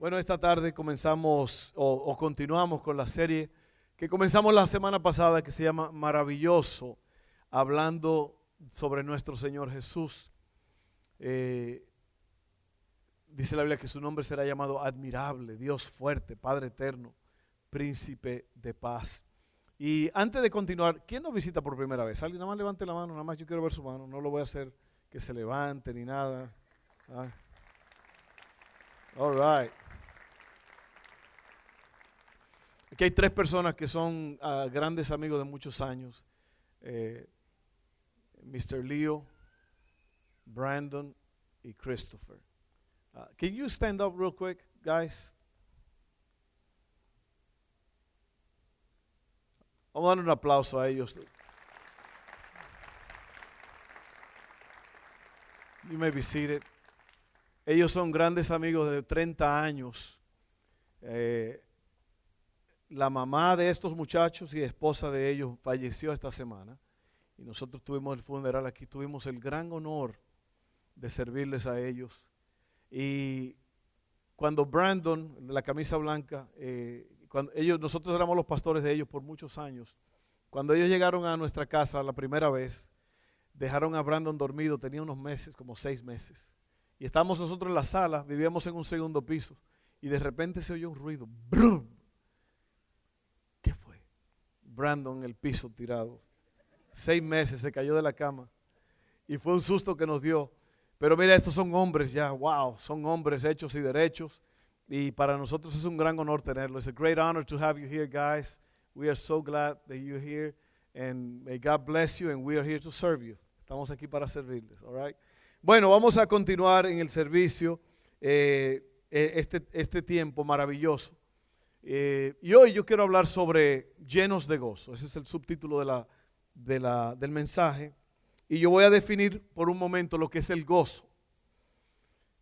Bueno, esta tarde comenzamos o, continuamos con la serie que comenzamos la semana pasada que se llama Maravilloso, hablando sobre nuestro Señor Jesús. Eh, dice la Biblia que su nombre será llamado admirable, Dios fuerte, Padre eterno, príncipe de paz. Y antes de continuar, ¿quién nos visita por primera vez? Alguien nada más levante la mano, nada más yo quiero ver su mano, no lo voy a hacer que se levante ni nada. Ah. All right. Aquí hay tres personas que son ah, grandes amigos de muchos años. Eh, Mr. Leo, Brandon y Christopher. Uh, can you stand up real quick, guys? Vamos a dar un aplauso a ellos. You may be seated. Ellos son grandes amigos de 30 años. Eh, la mamá de estos muchachos y esposa de ellos falleció esta semana y nosotros tuvimos el funeral aquí, tuvimos el gran honor de servirles a ellos. Y cuando Brandon, la camisa blanca, eh, cuando ellos, nosotros éramos los pastores de ellos por muchos años, cuando ellos llegaron a nuestra casa la primera vez, dejaron a Brandon dormido, tenía unos meses, como seis meses. Y estábamos nosotros en la sala, vivíamos en un segundo piso, y de repente se oyó un ruido. ¡Brum! Brandon en el piso tirado. Seis meses se cayó de la cama. Y fue un susto que nos dio. Pero mira, estos son hombres ya, wow, son hombres hechos y derechos. Y para nosotros es un gran honor tenerlo. It's a great honor to have you here, guys. We are so glad that you're here. And may God bless you, and we are here to serve you. Estamos aquí para servirles, all right? Bueno, vamos a continuar en el servicio eh, eh, este, este tiempo maravilloso. Eh, y hoy yo quiero hablar sobre llenos de gozo. Ese es el subtítulo de la, de la, del mensaje. Y yo voy a definir por un momento lo que es el gozo.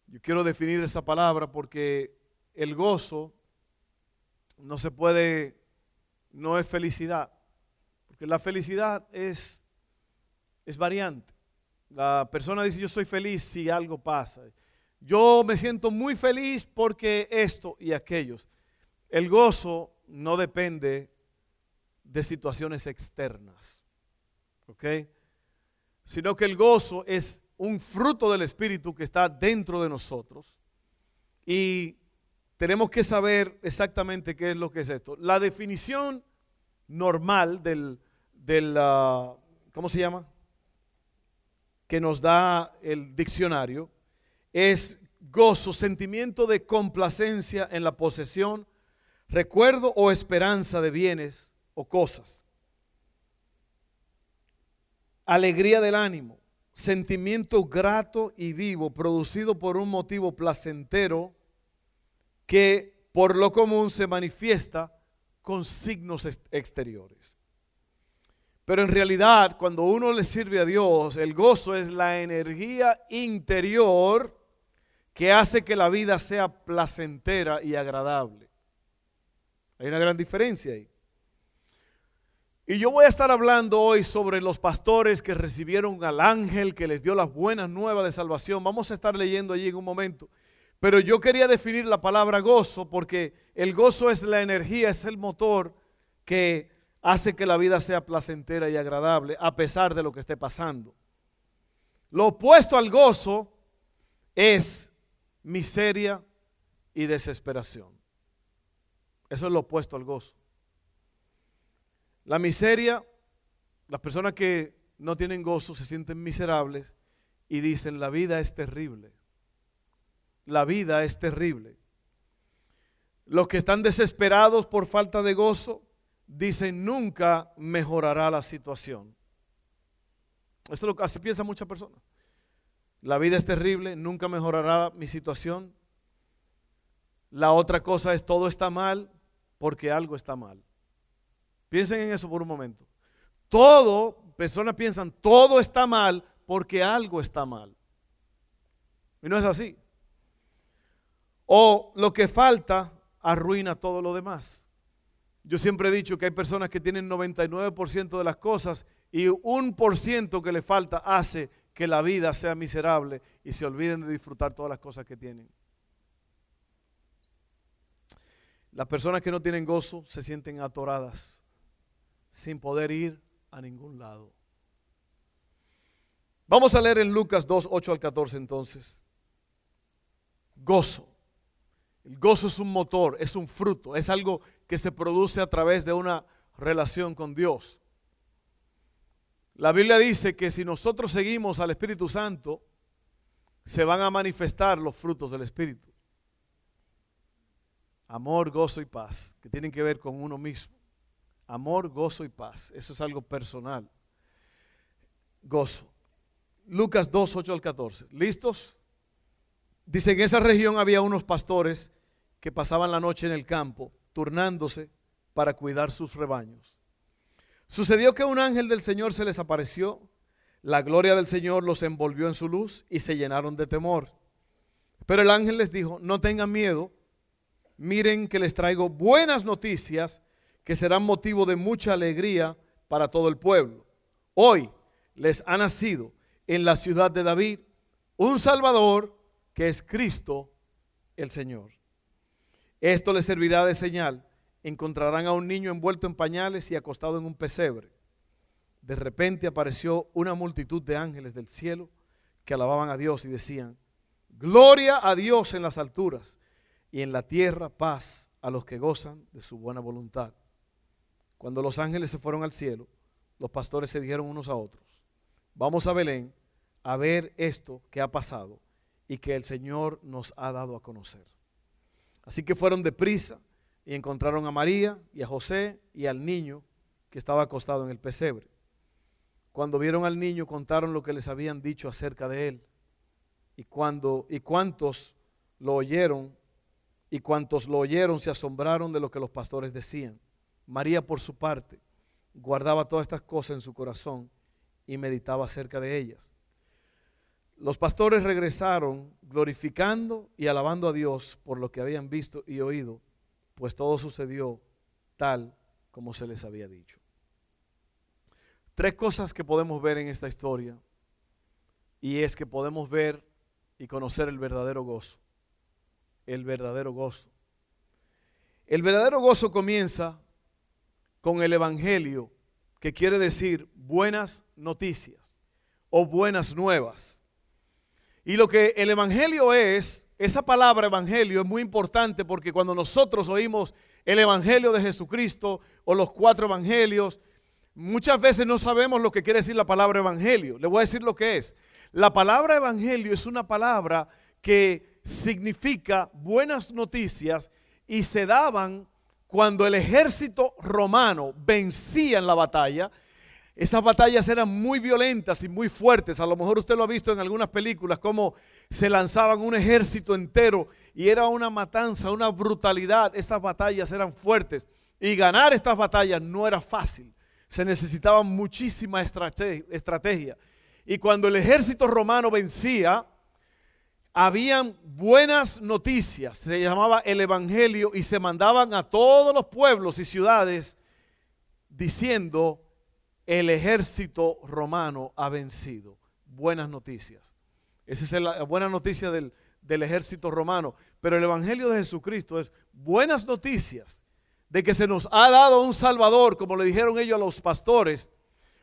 Yo quiero definir esa palabra porque el gozo no se puede, no es felicidad. Porque la felicidad es, es variante. La persona dice yo soy feliz si algo pasa. Yo me siento muy feliz porque esto y aquellos. El gozo no depende de situaciones externas, ¿ok? Sino que el gozo es un fruto del Espíritu que está dentro de nosotros y tenemos que saber exactamente qué es lo que es esto. La definición normal del, del ah, ¿cómo se llama? Que nos da el diccionario es gozo, sentimiento de complacencia en la posesión, recuerdo o esperanza de bienes o cosas. Alegría del ánimo, sentimiento grato y vivo producido por un motivo placentero que por lo común se manifiesta con signos exteriores. Pero en realidad, cuando uno le sirve a Dios, el gozo es la energía interior que hace que la vida sea placentera y agradable. Hay una gran diferencia ahí. Y yo voy a estar hablando hoy sobre los pastores que recibieron al ángel que les dio las buenas nuevas de salvación. Vamos a estar leyendo allí en un momento. Pero yo quería definir la palabra gozo porque el gozo es la energía, es el motor que hace que la vida sea placentera y agradable a pesar de lo que esté pasando. Lo opuesto al gozo es miseria y desesperación. Eso es lo opuesto al gozo. La miseria, las personas que no tienen gozo se sienten miserables y dicen, la vida es terrible. La vida es terrible. Los que están desesperados por falta de gozo dicen, nunca mejorará la situación. Esto es lo que así piensa muchas personas. La vida es terrible, nunca mejorará mi situación. La otra cosa es todo está mal, porque algo está mal. Piensen en eso por un momento. Todo, personas piensan, todo está mal porque algo está mal. Y no es así. O lo que falta arruina todo lo demás. Yo siempre he dicho que hay personas que tienen 99% de las cosas y un por ciento que le falta hace que la vida sea miserable y se olviden de disfrutar todas las cosas que tienen. Las personas que no tienen gozo se sienten atoradas, sin poder ir a ningún lado. Vamos a leer en Lucas 2, 8 al 14 entonces. Gozo. El gozo es un motor, es un fruto, es algo que se produce a través de una relación con Dios. La Biblia dice que si nosotros seguimos al Espíritu Santo, se van a manifestar los frutos del Espíritu. Amor, gozo y paz, que tienen que ver con uno mismo. Amor, gozo y paz. Eso es algo personal. Gozo. Lucas 2, 8 al 14. ¿Listos? Dice, en esa región había unos pastores que pasaban la noche en el campo, turnándose para cuidar sus rebaños. Sucedió que un ángel del Señor se les apareció, la gloria del Señor los envolvió en su luz y se llenaron de temor. Pero el ángel les dijo, no tengan miedo, miren que les traigo buenas noticias que serán motivo de mucha alegría para todo el pueblo. Hoy les ha nacido en la ciudad de David un Salvador que es Cristo el Señor. Esto les servirá de señal. Encontrarán a un niño envuelto en pañales y acostado en un pesebre. De repente apareció una multitud de ángeles del cielo que alababan a Dios y decían, Gloria a Dios en las alturas y en la tierra paz a los que gozan de su buena voluntad. Cuando los ángeles se fueron al cielo, los pastores se dijeron unos a otros, vamos a Belén a ver esto que ha pasado y que el Señor nos ha dado a conocer. Así que fueron deprisa y encontraron a María y a José y al niño que estaba acostado en el pesebre. Cuando vieron al niño contaron lo que les habían dicho acerca de él. Y cuando y cuantos lo oyeron y cuantos lo oyeron se asombraron de lo que los pastores decían. María por su parte guardaba todas estas cosas en su corazón y meditaba acerca de ellas. Los pastores regresaron glorificando y alabando a Dios por lo que habían visto y oído, pues todo sucedió tal como se les había dicho. Tres cosas que podemos ver en esta historia y es que podemos ver y conocer el verdadero gozo. El verdadero gozo. El verdadero gozo comienza con el Evangelio, que quiere decir buenas noticias o buenas nuevas. Y lo que el Evangelio es, esa palabra Evangelio es muy importante porque cuando nosotros oímos el Evangelio de Jesucristo o los cuatro Evangelios, muchas veces no sabemos lo que quiere decir la palabra Evangelio. Le voy a decir lo que es. La palabra Evangelio es una palabra que significa buenas noticias y se daban cuando el ejército romano vencía en la batalla esas batallas eran muy violentas y muy fuertes. A lo mejor usted lo ha visto en algunas películas, cómo se lanzaban un ejército entero y era una matanza, una brutalidad. Estas batallas eran fuertes y ganar estas batallas no era fácil. Se necesitaba muchísima estrategia. Y cuando el ejército romano vencía, habían buenas noticias. Se llamaba el Evangelio y se mandaban a todos los pueblos y ciudades diciendo, el ejército romano ha vencido. Buenas noticias. Esa es la buena noticia del, del ejército romano. Pero el Evangelio de Jesucristo es buenas noticias de que se nos ha dado un Salvador, como le dijeron ellos a los pastores.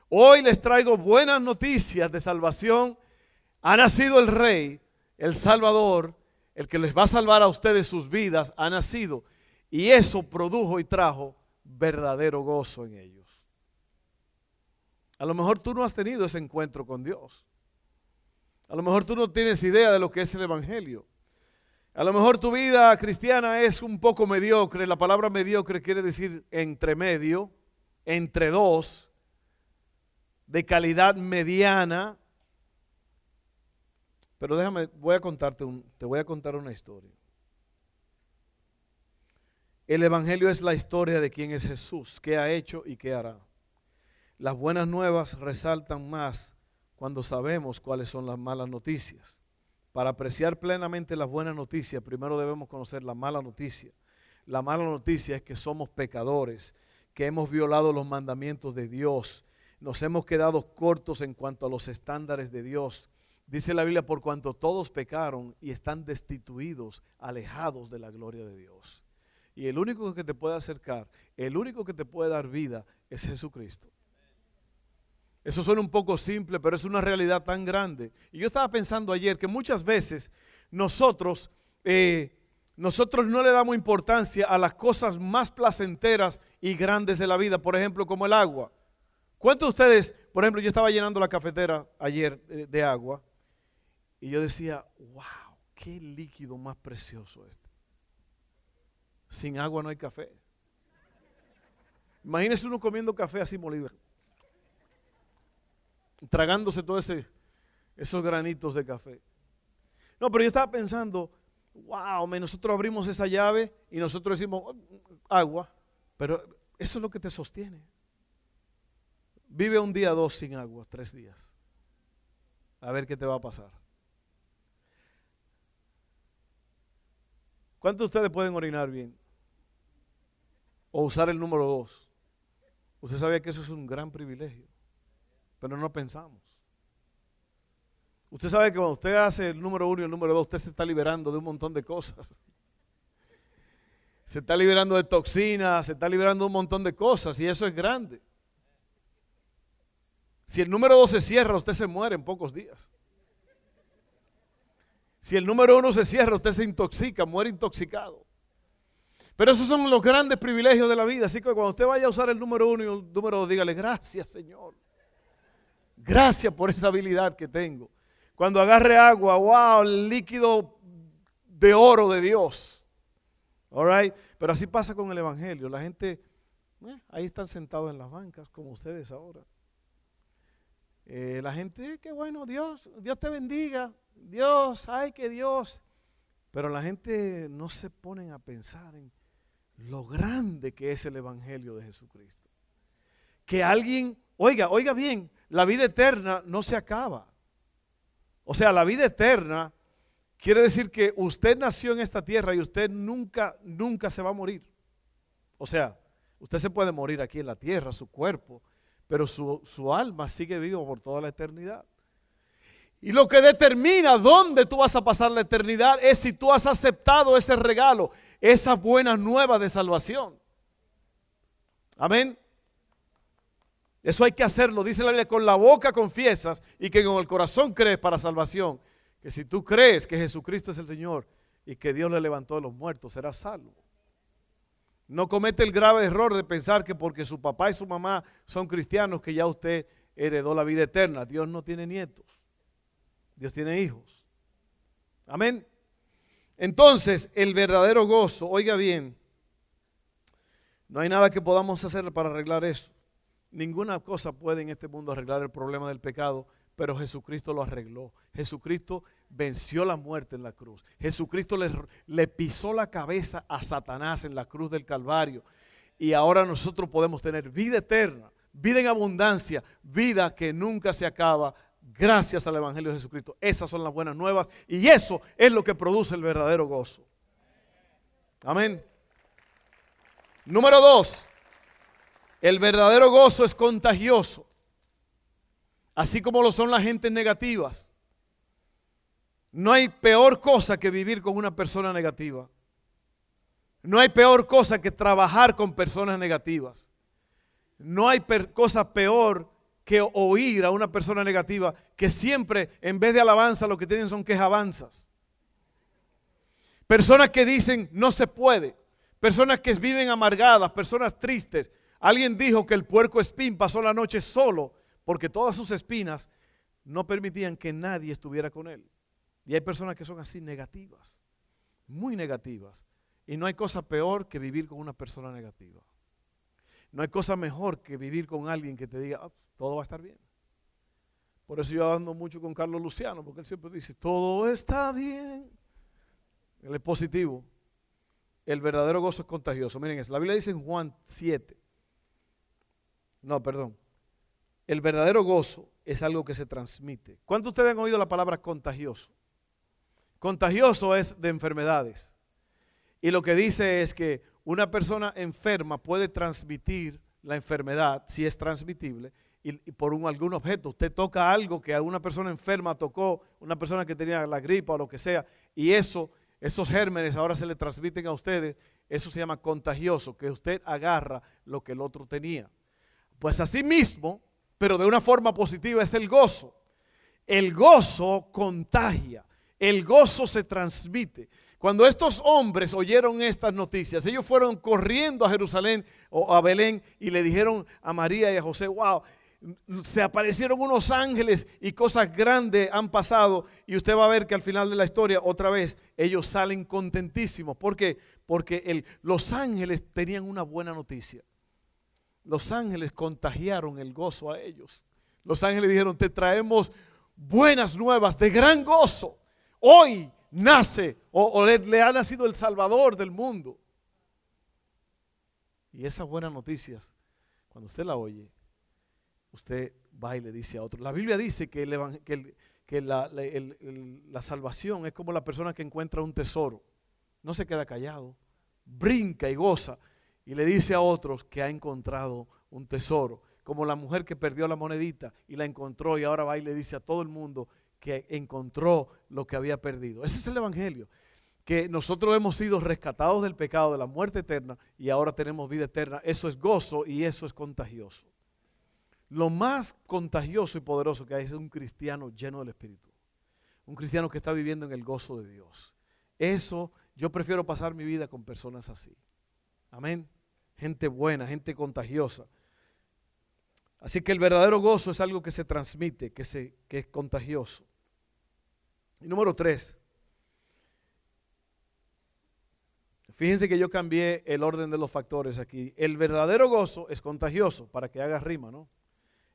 Hoy les traigo buenas noticias de salvación. Ha nacido el Rey, el Salvador, el que les va a salvar a ustedes sus vidas, ha nacido. Y eso produjo y trajo verdadero gozo en ellos. A lo mejor tú no has tenido ese encuentro con Dios. A lo mejor tú no tienes idea de lo que es el Evangelio. A lo mejor tu vida cristiana es un poco mediocre. La palabra mediocre quiere decir entre medio, entre dos, de calidad mediana. Pero déjame, voy a contarte te voy a contar una historia. El Evangelio es la historia de quién es Jesús, qué ha hecho y qué hará. Las buenas nuevas resaltan más cuando sabemos cuáles son las malas noticias. Para apreciar plenamente las buenas noticias, primero debemos conocer la mala noticia. La mala noticia es que somos pecadores, que hemos violado los mandamientos de Dios, nos hemos quedado cortos en cuanto a los estándares de Dios. Dice la Biblia, por cuanto todos pecaron y están destituidos, alejados de la gloria de Dios. Y el único que te puede acercar, el único que te puede dar vida es Jesucristo. Eso suena un poco simple, pero es una realidad tan grande. Y yo estaba pensando ayer que muchas veces nosotros, eh, nosotros no le damos importancia a las cosas más placenteras y grandes de la vida, por ejemplo, como el agua. ¿Cuántos de ustedes, por ejemplo, yo estaba llenando la cafetera ayer de, de agua y yo decía, wow, qué líquido más precioso este. Sin agua no hay café. Imagínese uno comiendo café así molido tragándose todos esos granitos de café. No, pero yo estaba pensando, wow, nosotros abrimos esa llave y nosotros decimos oh, agua, pero eso es lo que te sostiene. Vive un día, dos sin agua, tres días. A ver qué te va a pasar. ¿Cuántos de ustedes pueden orinar bien? O usar el número dos. Usted sabía que eso es un gran privilegio pero no pensamos. Usted sabe que cuando usted hace el número uno y el número dos, usted se está liberando de un montón de cosas. Se está liberando de toxinas, se está liberando de un montón de cosas y eso es grande. Si el número dos se cierra, usted se muere en pocos días. Si el número uno se cierra, usted se intoxica, muere intoxicado. Pero esos son los grandes privilegios de la vida. Así que cuando usted vaya a usar el número uno y el número dos, dígale gracias, Señor. Gracias por esa habilidad que tengo. Cuando agarre agua, wow, el líquido de oro de Dios. All Pero así pasa con el Evangelio. La gente, eh, ahí están sentados en las bancas, como ustedes ahora. Eh, la gente, qué bueno, Dios, Dios te bendiga. Dios, ay, que Dios. Pero la gente no se ponen a pensar en lo grande que es el Evangelio de Jesucristo. Que alguien, oiga, oiga bien, la vida eterna no se acaba. O sea, la vida eterna quiere decir que usted nació en esta tierra y usted nunca, nunca se va a morir. O sea, usted se puede morir aquí en la tierra, su cuerpo, pero su, su alma sigue vivo por toda la eternidad. Y lo que determina dónde tú vas a pasar la eternidad es si tú has aceptado ese regalo, esa buena nueva de salvación. Amén. Eso hay que hacerlo, dice la Biblia, con la boca confiesas y que con el corazón crees para salvación. Que si tú crees que Jesucristo es el Señor y que Dios le levantó de los muertos, serás salvo. No comete el grave error de pensar que porque su papá y su mamá son cristianos, que ya usted heredó la vida eterna. Dios no tiene nietos. Dios tiene hijos. Amén. Entonces, el verdadero gozo, oiga bien, no hay nada que podamos hacer para arreglar eso. Ninguna cosa puede en este mundo arreglar el problema del pecado, pero Jesucristo lo arregló. Jesucristo venció la muerte en la cruz. Jesucristo le, le, pisó la cabeza a Satanás en la cruz del Calvario. Y ahora nosotros podemos tener vida eterna, vida en abundancia, vida que nunca se acaba gracias al Evangelio de Jesucristo. Esas son las buenas nuevas y eso es lo que produce el verdadero gozo. Amén. Número dos. El verdadero gozo es contagioso, así como lo son las gentes negativas. No hay peor cosa que vivir con una persona negativa. No hay peor cosa que trabajar con personas negativas. No hay cosa peor que oír a una persona negativa que siempre en vez de alabanza lo que tienen son quejabanzas. Personas que dicen no se puede. Personas que viven amargadas, personas tristes, Alguien dijo que el puerco espín pasó la noche solo porque todas sus espinas no permitían que nadie estuviera con él. Y hay personas que son así negativas, muy negativas. Y no hay cosa peor que vivir con una persona negativa. No hay cosa mejor que vivir con alguien que te diga, ah, todo va a estar bien. Por eso yo ando mucho con Carlos Luciano, porque él siempre dice, todo está bien. Él es positivo. el verdadero gozo es contagioso. Miren eso, la Biblia dice en Juan 7. No, perdón. El verdadero gozo es algo que se transmite. ¿Cuántos de ustedes han oído la palabra contagioso? Contagioso es de enfermedades. Y lo que dice es que una persona enferma puede transmitir la enfermedad, si es transmitible, y, por algún objeto. Usted toca algo que a una persona enferma tocó, una persona que tenía la gripa o lo que sea, y eso, esos gérmenes ahora se le transmiten a ustedes. Eso se llama contagioso, que usted agarra lo que el otro tenía. Pues así mismo, pero de una forma positiva, es el gozo. El gozo contagia, el gozo se transmite. Cuando estos hombres oyeron estas noticias, ellos fueron corriendo a Jerusalén o a Belén y le dijeron a María y a José, wow, se aparecieron unos ángeles y cosas grandes han pasado y usted va a ver que al final de la historia otra vez ellos salen contentísimos. ¿Por qué? Porque los ángeles tenían una buena noticia. Los ángeles contagiaron el gozo a ellos. Los ángeles dijeron, te traemos buenas nuevas de gran gozo. Hoy nace o, le, ha nacido el Salvador del mundo. Y esas buenas noticias, cuando usted la oye, usted va y le dice a otro. La Biblia dice que, la, salvación es como la persona que encuentra un tesoro. No se queda callado, brinca y goza y le dice a otros que ha encontrado un tesoro. Como la mujer que perdió la monedita y la encontró y ahora va y le dice a todo el mundo que encontró lo que había perdido. Ese es el Evangelio, que nosotros hemos sido rescatados del pecado, de la muerte eterna, y ahora tenemos vida eterna. Eso es gozo y eso es contagioso. Lo más contagioso y poderoso que hay es un cristiano lleno del Espíritu. Un cristiano que está viviendo en el gozo de Dios. Eso, yo prefiero pasar mi vida con personas así. Amén. Gente buena, gente contagiosa. Así que el verdadero gozo es algo que se transmite, que, se, que es contagioso. Y número tres. Fíjense que yo cambié el orden de los factores aquí. El verdadero gozo es contagioso, para que haga rima, ¿no?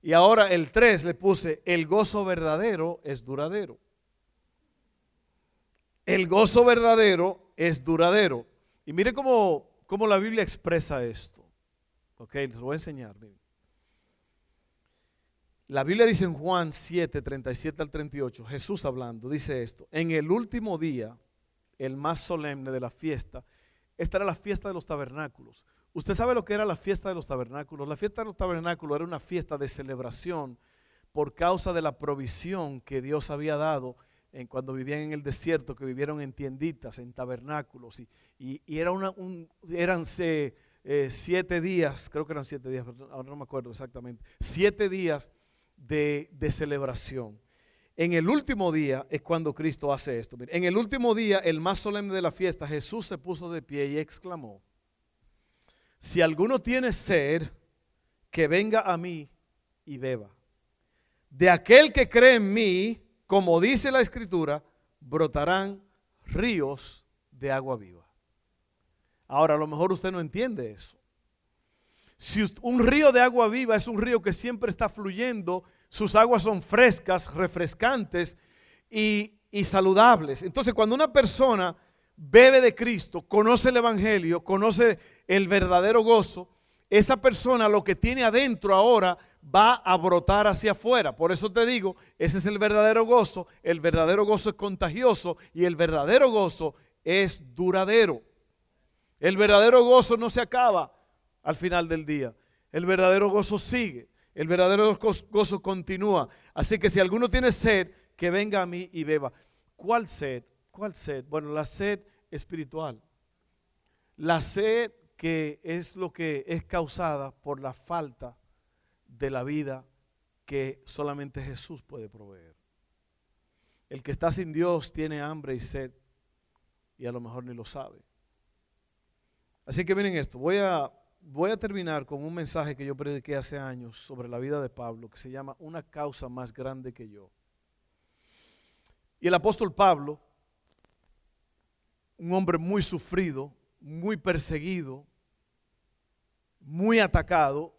Y ahora el tres le puse, el gozo verdadero es duradero. El gozo verdadero es duradero. Y mire cómo, cómo la Biblia expresa esto. Ok, les voy a enseñar. La Biblia dice en Juan 7, 37 al 38, Jesús hablando, dice esto, en el último día, el más solemne de la fiesta, esta era la fiesta de los tabernáculos. Usted sabe lo que era la fiesta de los tabernáculos. La fiesta de los tabernáculos era una fiesta de celebración por causa de la provisión que Dios había dado en cuando vivían en el desierto, que vivieron en tienditas, en tabernáculos. Y, era una, un, eran eh, siete días, creo que eran siete días, ahora no me acuerdo exactamente, siete días de, celebración. En el último día es cuando Cristo hace esto. En el último día, el más solemne de la fiesta, Jesús se puso de pie y exclamó, si alguno tiene sed, que venga a mí y beba. De aquel que cree en mí, como dice la escritura, brotarán ríos de agua viva. Ahora, a lo mejor usted no entiende eso. Si un río de agua viva es un río que siempre está fluyendo, sus aguas son frescas, refrescantes y, saludables. Entonces, cuando una persona bebe de Cristo, conoce el Evangelio, conoce el verdadero gozo, esa persona lo que tiene adentro ahora va a brotar hacia afuera. Por eso te digo, ese es el verdadero gozo. El verdadero gozo es contagioso y el verdadero gozo es duradero. El verdadero gozo no se acaba al final del día. El verdadero gozo sigue, el verdadero gozo continúa. Así que si alguno tiene sed, que venga a mí y beba. ¿Cuál sed? ¿Cuál sed? Bueno, la sed espiritual. La sed que es lo que es causada por la falta de la vida que solamente Jesús puede proveer. El que está sin Dios tiene hambre y sed y a lo mejor ni lo sabe. Así que miren esto, voy a voy a terminar con un mensaje que yo prediqué hace años sobre la vida de Pablo, que se llama Una causa más grande que yo. Y el apóstol Pablo, un hombre muy sufrido, muy perseguido, muy atacado,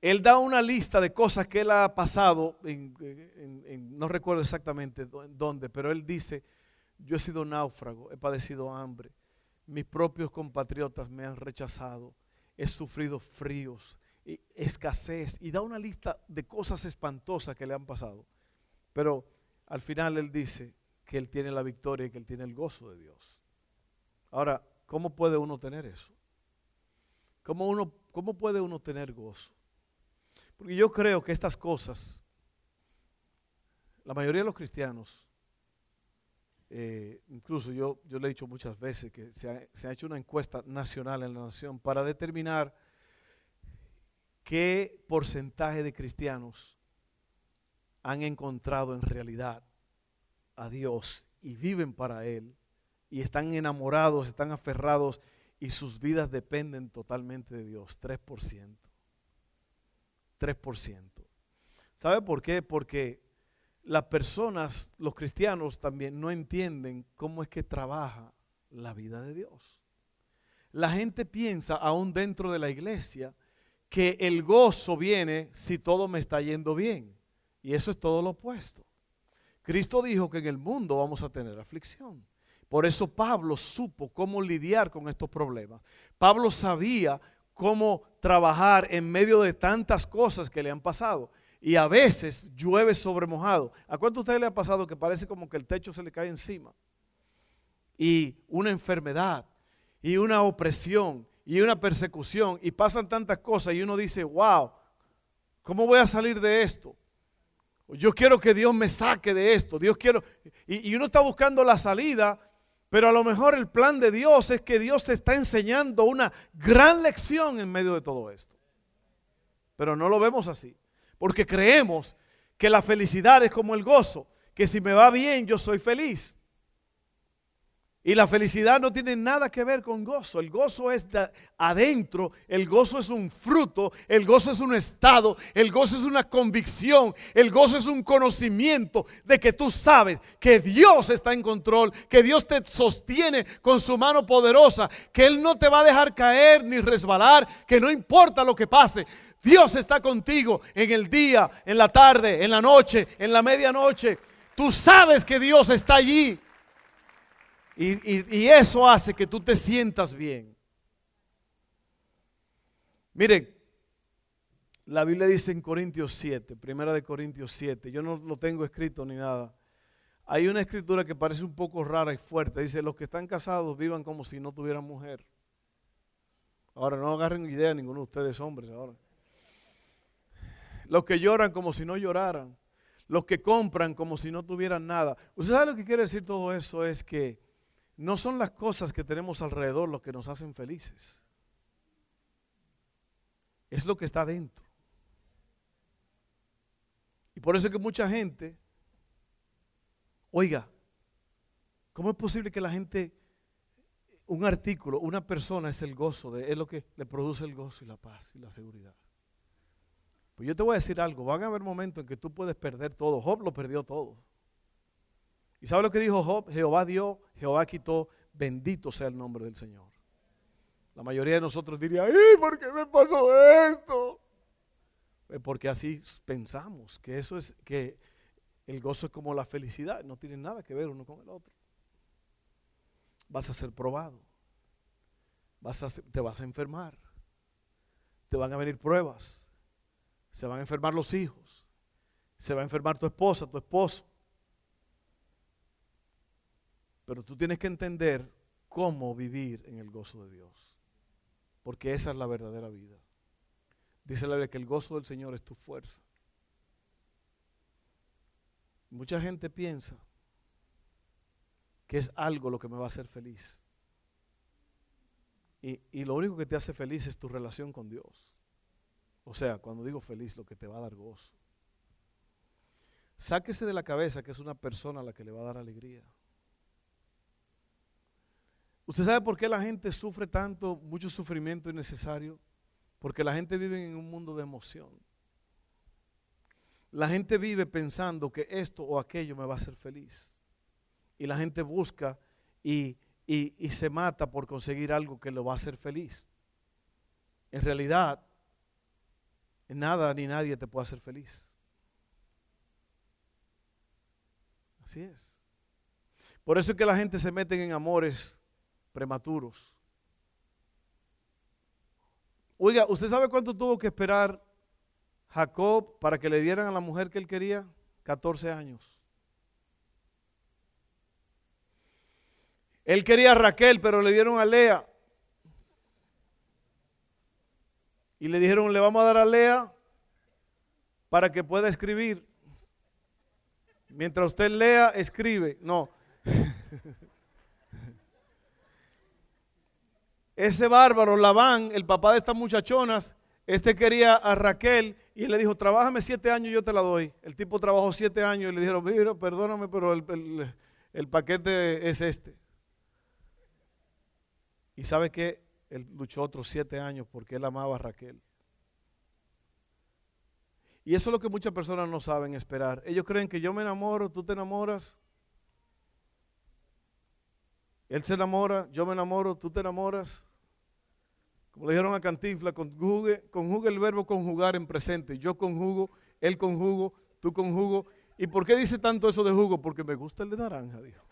él da una lista de cosas que él ha pasado, no recuerdo exactamente dónde, pero él dice, yo he sido náufrago, he padecido hambre, mis propios compatriotas me han rechazado, he sufrido fríos, y escasez, y da una lista de cosas espantosas que le han pasado. Pero al final él dice que él tiene la victoria y que él tiene el gozo de Dios. Ahora, ¿cómo puede uno tener eso? ¿Cómo, uno, cómo puede uno tener gozo? Porque yo creo que estas cosas, la mayoría de los cristianos, eh, incluso yo, yo le he dicho muchas veces que se ha, se ha hecho una encuesta nacional en la nación para determinar qué porcentaje de cristianos han encontrado en realidad a Dios y viven para Él y están enamorados, están aferrados y sus vidas dependen totalmente de Dios. 3%. 3%. ¿Sabe por qué? Porque las personas, los cristianos también no entienden cómo es que trabaja la vida de Dios. La gente piensa, aún dentro de la iglesia, que el gozo viene si todo me está yendo bien. Y eso es todo lo opuesto. Cristo dijo que en el mundo vamos a tener aflicción. Por eso Pablo supo cómo lidiar con estos problemas. Pablo sabía cómo trabajar en medio de tantas cosas que le han pasado. Y a veces llueve sobre mojado. ¿A cuánto a usted le ha pasado que parece como que el techo se le cae encima? Y una enfermedad, y una opresión, y una persecución, y pasan tantas cosas, y uno dice, wow, ¿cómo voy a salir de esto? Yo quiero que Dios me saque de esto. Dios quiero. Y uno está buscando la salida pero a lo mejor el plan de Dios es que Dios te está enseñando una gran lección en medio de todo esto. Pero no lo vemos así. Porque creemos que la felicidad es como el gozo. Que si me va bien yo soy feliz. Y la felicidad no tiene nada que ver con gozo. El gozo es adentro, el gozo es un fruto, el gozo es un estado, el gozo es una convicción, el gozo es un conocimiento de que tú sabes que Dios está en control, que Dios te sostiene con su mano poderosa, que Él no te va a dejar caer ni resbalar, que no importa lo que pase. Dios está contigo en el día, en la tarde, en la noche, en la medianoche. Tú sabes que Dios está allí. Y, eso hace que tú te sientas bien. Miren, la Biblia dice en Corintios 7, primera de Corintios 7, yo no lo tengo escrito ni nada. Hay una escritura que parece un poco rara y fuerte. Dice, los que están casados vivan como si no tuvieran mujer. Ahora, no agarren idea ninguno de ustedes hombres ahora. Los que lloran como si no lloraran. Los que compran como si no tuvieran nada. ¿Usted sabe lo que quiere decir todo eso? Es que no son las cosas que tenemos alrededor lo que nos hacen felices. Es lo que está dentro. Y por eso es que mucha gente, oiga, ¿cómo es posible que la gente, un artículo, una persona es el gozo, de, es lo que le produce el gozo y la paz y la seguridad? Pues yo te voy a decir algo, van a haber momentos en que tú puedes perder todo. Job lo perdió todo. ¿Y sabe lo que dijo Job? Jehová dio, Jehová quitó, bendito sea el nombre del Señor. La mayoría de nosotros diría, ¡ay, por qué me pasó esto! Pues porque así pensamos, que eso es, que el gozo es como la felicidad, no tiene nada que ver uno con el otro. Vas a ser probado, vas a, te vas a enfermar, te van a venir pruebas, se van a enfermar los hijos, se va a enfermar tu esposa, tu esposo, pero tú tienes que entender cómo vivir en el gozo de Dios. Porque esa es la verdadera vida. Dice la Biblia que el gozo del Señor es tu fuerza. Mucha gente piensa que es algo lo que me va a hacer feliz. Y, y, lo único que te hace feliz es tu relación con Dios. O sea, cuando digo feliz, lo que te va a dar gozo. Sáquese de la cabeza que es una persona a la que le va a dar alegría. ¿Usted sabe por qué la gente sufre tanto, mucho sufrimiento innecesario? Porque la gente vive en un mundo de emoción. La gente vive pensando que esto o aquello me va a hacer feliz. Y la gente busca y, y se mata por conseguir algo que lo va a hacer feliz. En realidad, nada ni nadie te puede hacer feliz. Así es. Por eso es que la gente se mete en amores prematuros. Oiga, ¿usted sabe cuánto tuvo que esperar Jacob para que le dieran a la mujer que él quería? 14 años. Él quería a Raquel, pero le dieron a Lea. Y le dijeron, le vamos a dar a Lea para que pueda escribir. Mientras usted lea, escribe. No. Ese bárbaro, Labán, el papá de estas muchachonas, este quería a Raquel y él le dijo, trabájame siete años y yo te la doy. El tipo trabajó siete años y le dijeron, mira, perdóname, pero el, paquete es este. Y sabe que él luchó otros siete años porque él amaba a Raquel. Y eso es lo que muchas personas no saben esperar. Ellos creen que yo me enamoro, tú te enamoras. Él se enamora, yo me enamoro, tú te enamoras. Como le dijeron a Cantinfla, conjugue, conjugue el verbo conjugar en presente. Yo conjugo, él conjugo, tú conjugo. ¿Y por qué dice tanto eso de jugo? Porque me gusta el de naranja, dijo.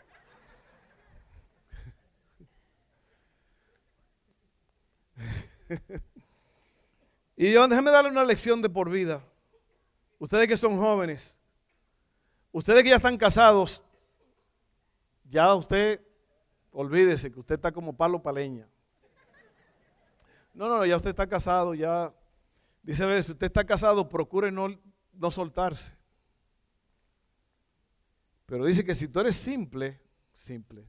y yo, déjeme darle una lección de por vida. Ustedes que son jóvenes, ustedes que ya están casados, ya usted, olvídese que usted está como palo paleña. No, no, ya usted está casado, ya. Dice, si usted está casado, procure no, no soltarse. Pero dice que si tú eres simple, simple,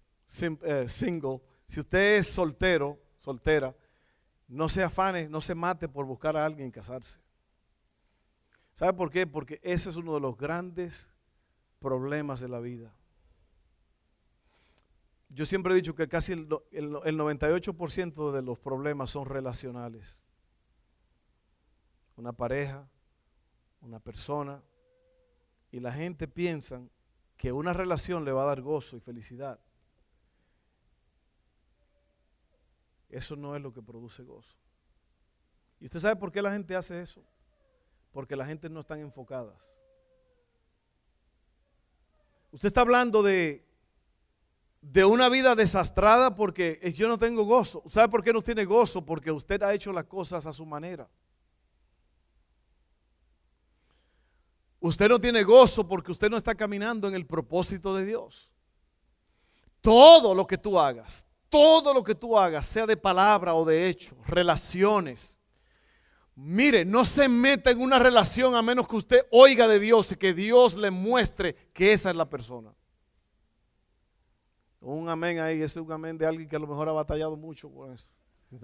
eh, single, si usted es soltero, soltera, no se afane, no se mate por buscar a alguien y casarse. ¿Sabe por qué? Porque ese es uno de los grandes problemas de la vida. Yo siempre he dicho que casi el, 98% de los problemas son relacionales. Una pareja, una persona, y la gente piensa que una relación le va a dar gozo y felicidad. Eso no es lo que produce gozo. ¿Y usted sabe por qué la gente hace eso? Porque la gente no están enfocadas. Usted está hablando de, de una vida desastrada porque yo no tengo gozo. ¿Sabe por qué no tiene gozo? Porque usted ha hecho las cosas a su manera. Usted no tiene gozo porque usted no está caminando en el propósito de Dios. Todo lo que tú hagas, todo lo que tú hagas, sea de palabra o de hecho, relaciones, Mire, no se meta en una relación a menos que usted oiga de Dios y que Dios le muestre que esa es la persona. Un amén ahí, ese es un amén de alguien que a lo mejor ha batallado mucho con eso.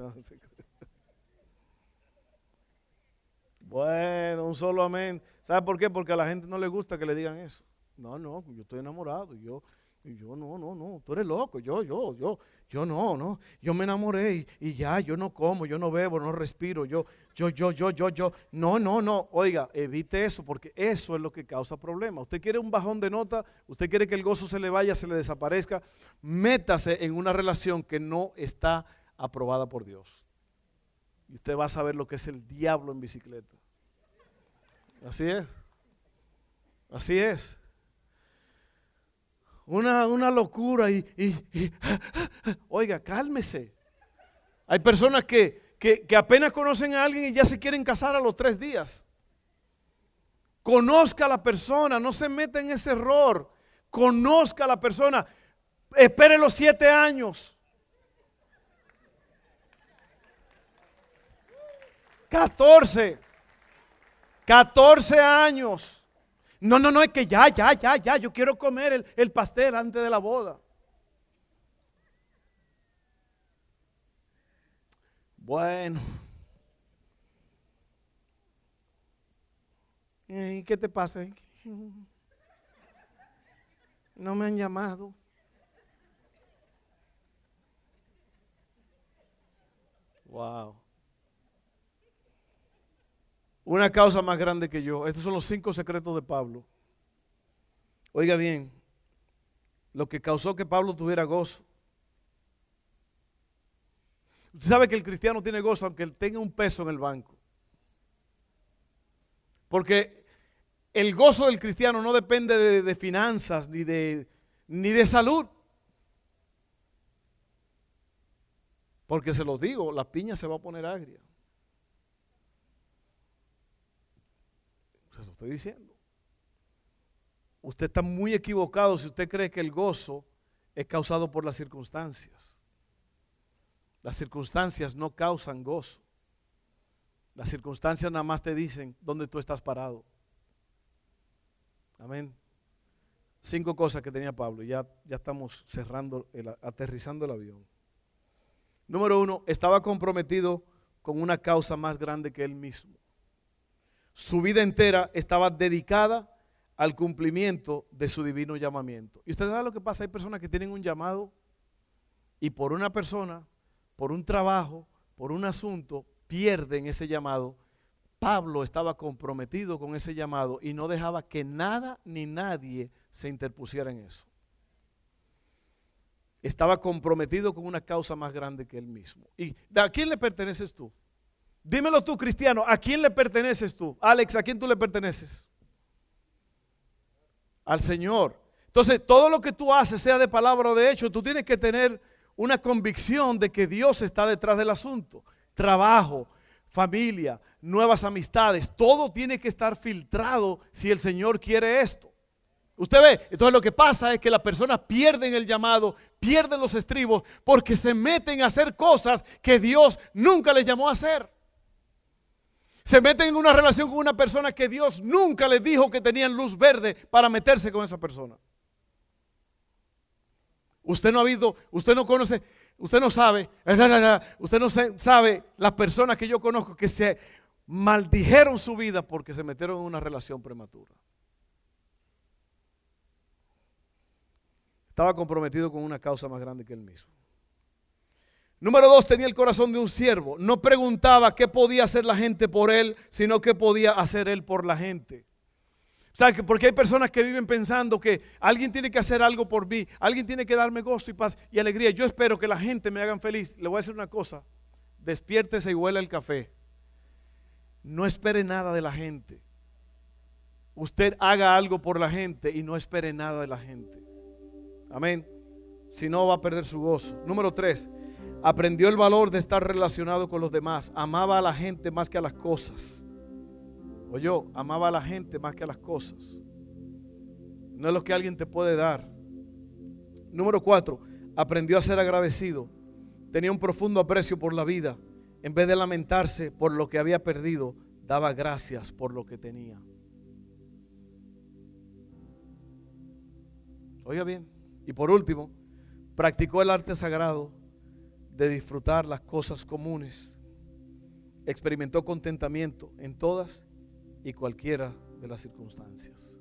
Bueno, un solo amén. ¿Sabe por qué? Porque a la gente no le gusta que le digan eso. No, no, yo estoy enamorado. Yo, y yo, no, no, no, tú eres loco, yo, yo, yo, yo no, no, yo me enamoré y, ya, yo no como, yo no bebo, no respiro, yo, yo, yo, yo, yo, yo, no, no, no, oiga, evite eso porque eso es lo que causa problemas. Usted quiere un bajón de nota, usted quiere que el gozo se le vaya, se le desaparezca, métase en una relación que no está aprobada por Dios. Y usted va a saber lo que es el diablo en bicicleta. Así es, así es una, locura y, oiga, cálmese. Hay personas que, que, que apenas conocen a alguien y ya se quieren casar a los tres días. Conozca a la persona, no se meta en ese error. Conozca a la persona. Espere los siete años. 14. 14 años. No, no, no, es que ya, ya, ya, ya, yo quiero comer el, pastel antes de la boda. Bueno. ¿Y qué te pasa? No me han llamado. Wow una causa más grande que yo. Estos son los cinco secretos de Pablo. Oiga bien, lo que causó que Pablo tuviera gozo. Usted sabe que el cristiano tiene gozo aunque él tenga un peso en el banco. Porque el gozo del cristiano no depende de, finanzas ni de, ni de salud. Porque se los digo, la piña se va a poner agria. Se lo estoy diciendo. Usted está muy equivocado si usted cree que el gozo es causado por las circunstancias. Las circunstancias no causan gozo. Las circunstancias nada más te dicen dónde tú estás parado. Amén. Cinco cosas que tenía Pablo. Ya, ya estamos cerrando, aterrizando el avión. Número uno, estaba comprometido con una causa más grande que él mismo. Su vida entera estaba dedicada al cumplimiento de su divino llamamiento. Y usted sabe lo que pasa, hay personas que tienen un llamado y por una persona, por un trabajo, por un asunto, pierden ese llamado. Pablo estaba comprometido con ese llamado y no dejaba que nada ni nadie se interpusiera en eso. Estaba comprometido con una causa más grande que él mismo. ¿Y a quién le perteneces tú? Dímelo tú, cristiano, ¿a quién le perteneces tú? Alex, ¿a quién tú le perteneces? Al Señor. Entonces, todo lo que tú haces, sea de palabra o de hecho, tú tienes que tener una convicción de que Dios está detrás del asunto. Trabajo, familia, nuevas amistades, todo tiene que estar filtrado si el Señor quiere esto. Usted ve, entonces lo que pasa es que las personas pierden el llamado, pierden los estribos, porque se meten a hacer cosas que Dios nunca les llamó a hacer. Se meten en una relación con una persona que Dios nunca les dijo que tenían luz verde para meterse con esa persona. Usted no ha habido, usted no conoce, usted no sabe, usted no sabe las personas que yo conozco que se maldijeron su vida porque se metieron en una relación prematura. Estaba comprometido con una causa más grande que él mismo. Número dos, tenía el corazón de un siervo. No preguntaba qué podía hacer la gente por él, sino qué podía hacer él por la gente. O porque hay personas que viven pensando que alguien tiene que hacer algo por mí, alguien tiene que darme gozo y paz y alegría. Yo espero que la gente me hagan feliz. Le voy a decir una cosa, despiértese y huela el café. No espere nada de la gente. Usted haga algo por la gente y no espere nada de la gente. Amén. Si no, va a perder su gozo. Número tres, aprendió el valor de estar relacionado con los demás. Amaba a la gente más que a las cosas. O yo, amaba a la gente más que a las cosas. No es lo que alguien te puede dar. Número cuatro, aprendió a ser agradecido. Tenía un profundo aprecio por la vida. En vez de lamentarse por lo que había perdido, daba gracias por lo que tenía. Oiga bien. Y por último, practicó el arte sagrado de disfrutar las cosas comunes. Experimentó contentamiento en todas y cualquiera de las circunstancias.